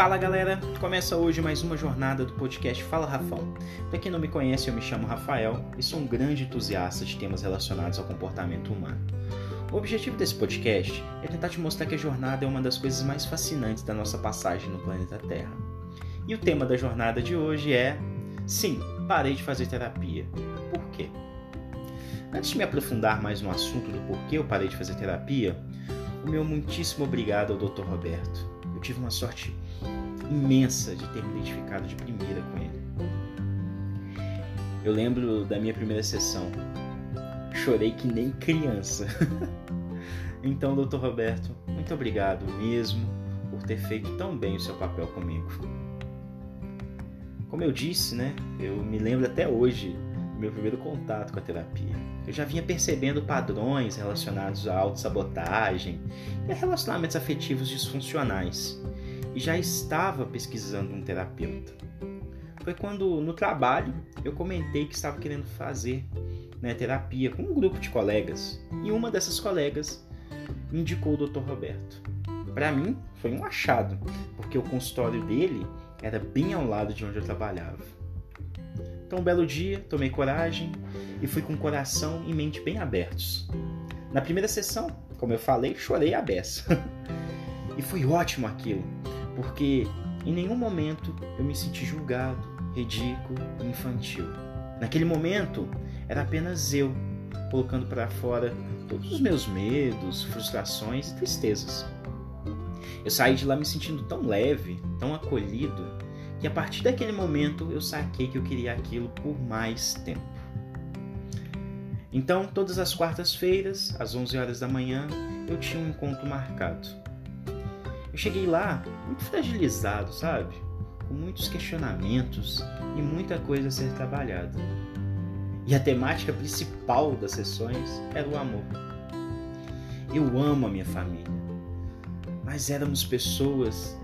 Fala galera, começa hoje mais uma jornada do podcast Fala Rafão. Para quem não me conhece, eu me chamo Rafael e sou um grande entusiasta de temas relacionados ao comportamento humano. O objetivo desse podcast é tentar te mostrar que a jornada é uma das coisas mais fascinantes da nossa passagem no planeta Terra. E o tema da jornada de hoje é: Sim, parei de fazer terapia. Por quê? Antes de me aprofundar mais no assunto do porquê eu parei de fazer terapia, o meu muitíssimo obrigado ao Dr. Roberto. Eu tive uma sorte imensa de ter me identificado de primeira com ele. Eu lembro da minha primeira sessão. Chorei que nem criança. então, Dr. Roberto, muito obrigado mesmo por ter feito tão bem o seu papel comigo. Como eu disse, né? Eu me lembro até hoje do meu primeiro contato com a terapia. Eu já vinha percebendo padrões relacionados à autossabotagem e a relacionamentos afetivos disfuncionais e já estava pesquisando um terapeuta. Foi quando no trabalho eu comentei que estava querendo fazer né, terapia com um grupo de colegas e uma dessas colegas indicou o Dr. Roberto. Para mim foi um achado, porque o consultório dele era bem ao lado de onde eu trabalhava. Então, um belo dia, tomei coragem e fui com coração e mente bem abertos. Na primeira sessão, como eu falei, chorei a beça. e foi ótimo aquilo, porque em nenhum momento eu me senti julgado, ridículo, infantil. Naquele momento, era apenas eu colocando para fora todos os meus medos, frustrações e tristezas. Eu saí de lá me sentindo tão leve, tão acolhido, que a partir daquele momento eu saquei que eu queria aquilo por mais tempo. Então, todas as quartas-feiras, às 11 horas da manhã, eu tinha um encontro marcado. Eu cheguei lá muito fragilizado, sabe? Com muitos questionamentos e muita coisa a ser trabalhada. E a temática principal das sessões era o amor. Eu amo a minha família, mas éramos pessoas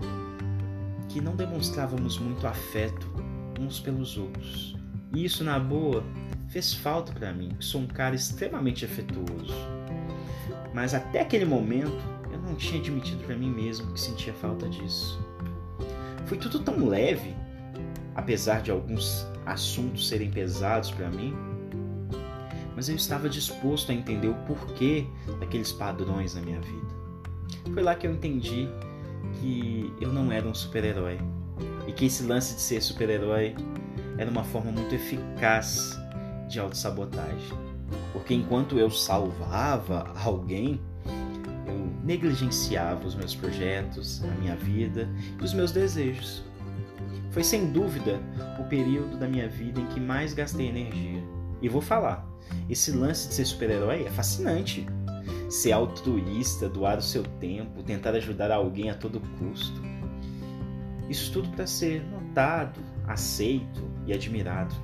que não demonstrávamos muito afeto uns pelos outros. E isso, na boa, fez falta para mim, que sou um cara extremamente afetuoso. Mas até aquele momento, eu não tinha admitido para mim mesmo que sentia falta disso. Foi tudo tão leve, apesar de alguns assuntos serem pesados para mim, mas eu estava disposto a entender o porquê daqueles padrões na minha vida. Foi lá que eu entendi que eu não era um super-herói e que esse lance de ser super-herói era uma forma muito eficaz de autossabotagem. Porque enquanto eu salvava alguém, eu negligenciava os meus projetos, a minha vida e os meus desejos. Foi sem dúvida o período da minha vida em que mais gastei energia. E vou falar, esse lance de ser super-herói é fascinante. Ser altruísta, doar o seu tempo, tentar ajudar alguém a todo custo. Isso tudo para ser notado, aceito e admirado.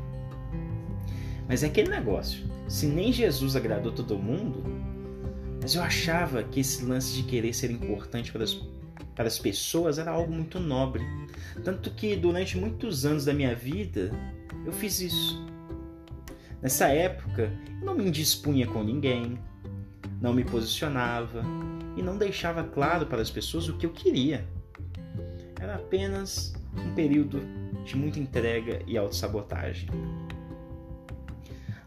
Mas é aquele negócio. Se nem Jesus agradou todo mundo, mas eu achava que esse lance de querer ser importante para as, para as pessoas era algo muito nobre. Tanto que durante muitos anos da minha vida eu fiz isso. Nessa época, eu não me indispunha com ninguém, não me posicionava e não deixava claro para as pessoas o que eu queria. Era apenas um período de muita entrega e autossabotagem.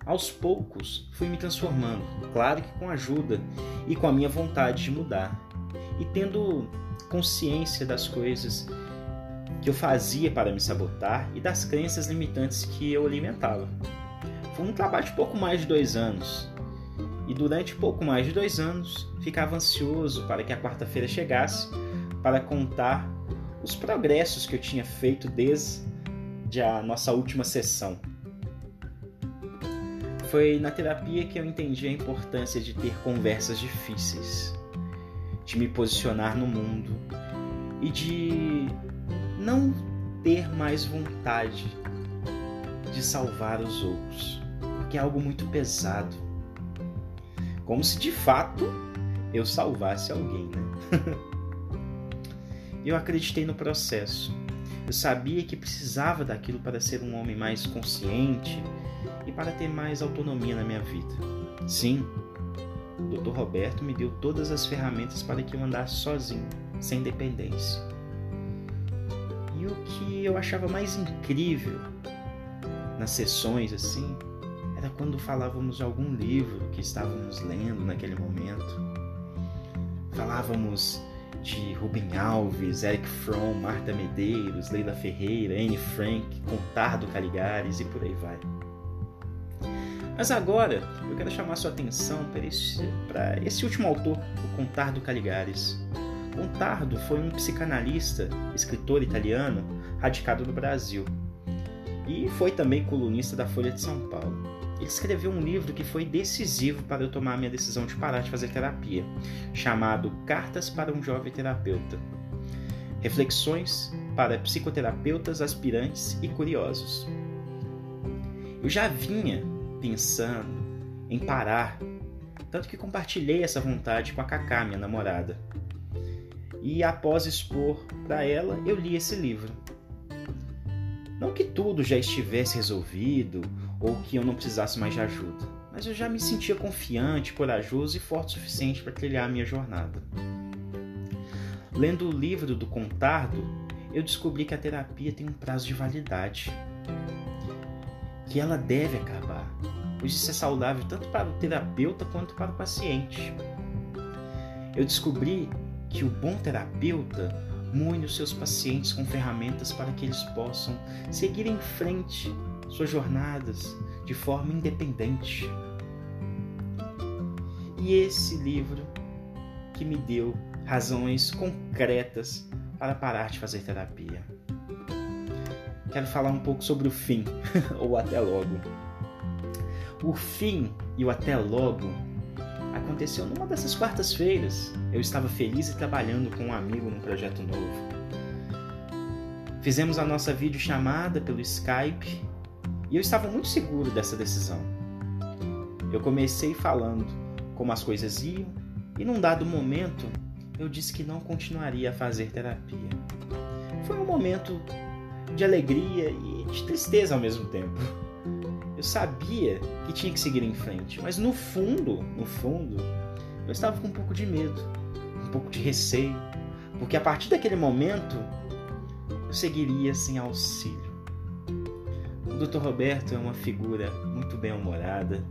Aos poucos fui me transformando, claro que com ajuda e com a minha vontade de mudar, e tendo consciência das coisas que eu fazia para me sabotar e das crenças limitantes que eu alimentava. Foi um trabalho de pouco mais de dois anos, e durante pouco mais de dois anos ficava ansioso para que a quarta-feira chegasse para contar os progressos que eu tinha feito desde a nossa última sessão. Foi na terapia que eu entendi a importância de ter conversas difíceis, de me posicionar no mundo e de não ter mais vontade de salvar os outros, porque é algo muito pesado. Como se de fato eu salvasse alguém, né? eu acreditei no processo. Eu sabia que precisava daquilo para ser um homem mais consciente, e para ter mais autonomia na minha vida. Sim, o Dr. Roberto me deu todas as ferramentas para que eu andasse sozinho, sem dependência. E o que eu achava mais incrível nas sessões assim quando falávamos de algum livro que estávamos lendo naquele momento. Falávamos de Rubem Alves, Eric Fromm, Marta Medeiros, Leila Ferreira, Anne Frank, Contardo Caligares e por aí vai. Mas agora eu quero chamar sua atenção para esse, para esse último autor, o Contardo Caligares. Contardo foi um psicanalista, escritor italiano, radicado no Brasil. E foi também colunista da Folha de São Paulo. Ele escreveu um livro que foi decisivo para eu tomar a minha decisão de parar de fazer terapia, chamado Cartas para um Jovem Terapeuta. Reflexões para psicoterapeutas aspirantes e curiosos. Eu já vinha pensando em parar, tanto que compartilhei essa vontade com a Kaká, minha namorada. E após expor para ela, eu li esse livro. Não que tudo já estivesse resolvido ou que eu não precisasse mais de ajuda, mas eu já me sentia confiante, corajoso e forte o suficiente para trilhar a minha jornada. Lendo o livro do Contardo, eu descobri que a terapia tem um prazo de validade, que ela deve acabar, pois isso é saudável tanto para o terapeuta quanto para o paciente. Eu descobri que o bom terapeuta mune os seus pacientes com ferramentas para que eles possam seguir em frente suas jornadas de forma independente. E esse livro que me deu razões concretas para parar de fazer terapia. Quero falar um pouco sobre o fim, ou até logo. O fim e o até logo aconteceu numa dessas quartas-feiras. Eu estava feliz e trabalhando com um amigo num projeto novo. Fizemos a nossa videochamada pelo Skype e eu estava muito seguro dessa decisão. Eu comecei falando como as coisas iam e num dado momento eu disse que não continuaria a fazer terapia. Foi um momento de alegria e de tristeza ao mesmo tempo. Eu sabia que tinha que seguir em frente, mas no fundo, no fundo, eu estava com um pouco de medo, um pouco de receio, porque a partir daquele momento eu seguiria sem auxílio. O Dr. Roberto é uma figura muito bem-humorada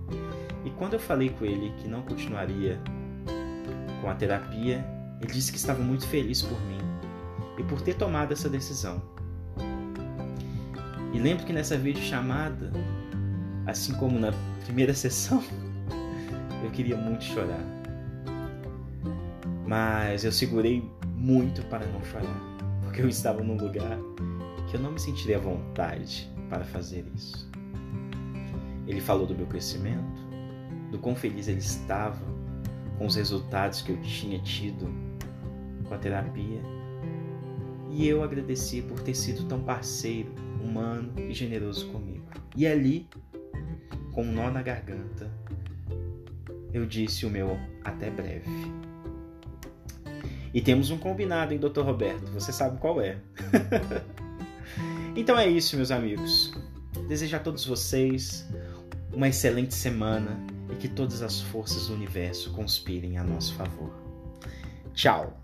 e quando eu falei com ele que não continuaria com a terapia, ele disse que estava muito feliz por mim e por ter tomado essa decisão. E lembro que nessa videochamada, assim como na primeira sessão, eu queria muito chorar. Mas eu segurei muito para não chorar, porque eu estava num lugar que eu não me sentiria à vontade para fazer isso. Ele falou do meu crescimento, do quão feliz ele estava com os resultados que eu tinha tido com a terapia. E eu agradeci por ter sido tão parceiro, humano e generoso comigo. E ali, com um nó na garganta, eu disse o meu até breve. E temos um combinado, hein, Dr. Roberto? Você sabe qual é. Então é isso, meus amigos. Desejo a todos vocês uma excelente semana e que todas as forças do universo conspirem a nosso favor. Tchau!